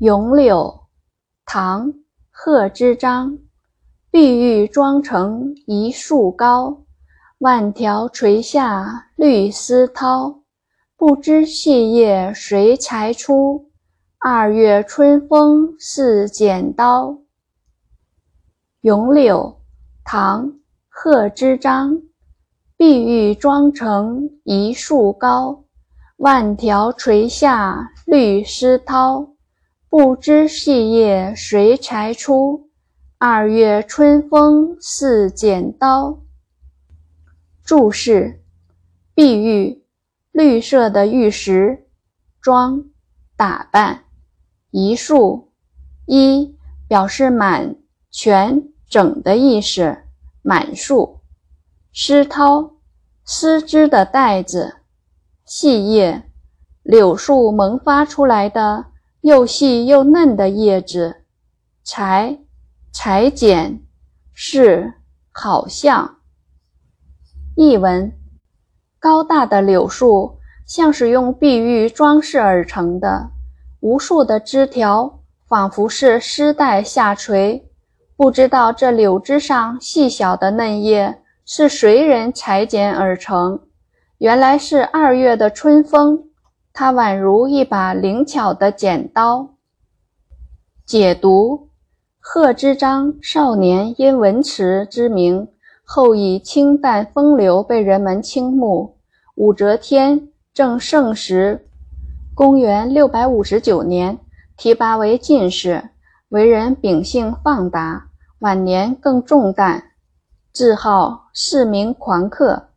咏柳，唐·贺知章。碧玉妆成一树高，万条垂下绿丝绦。不知细叶谁裁出？二月春风似剪刀。咏柳，唐·贺知章。碧玉妆成一树高，万条垂下绿丝绦。不知细叶谁裁出？二月春风似剪刀。注释：碧玉，绿色的玉石。妆，打扮。一束，一表示满、全、整的意思，满束。丝绦，丝织的带子。细叶，柳树萌发出来的。又细又嫩的叶子，裁，裁剪，是，好像。译文：高大的柳树像是用碧玉装饰而成的，无数的枝条仿佛是丝带下垂。不知道这柳枝上细小的嫩叶是谁人裁剪而成？原来是二月的春风。它宛如一把灵巧的剪刀。解读：贺知章少年因文辞知名，后以清淡风流被人们倾慕。武则天正盛时，公元六百五十九年，提拔为进士。为人秉性放达，晚年更重淡，自号四明狂客。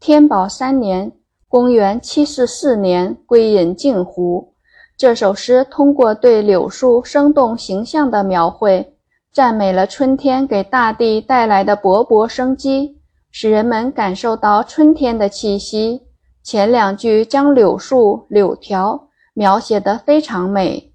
天宝三年。公元七四四年归隐镜湖。这首诗通过对柳树生动形象的描绘，赞美了春天给大地带来的勃勃生机，使人们感受到春天的气息。前两句将柳树、柳条描写得非常美，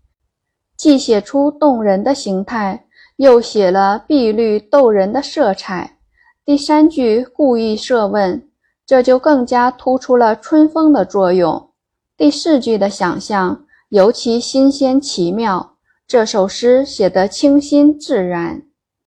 既写出动人的形态，又写了碧绿逗人的色彩。第三句故意设问。这就更加突出了春风的作用。第四句的想象尤其新鲜奇妙，这首诗写得清新自然。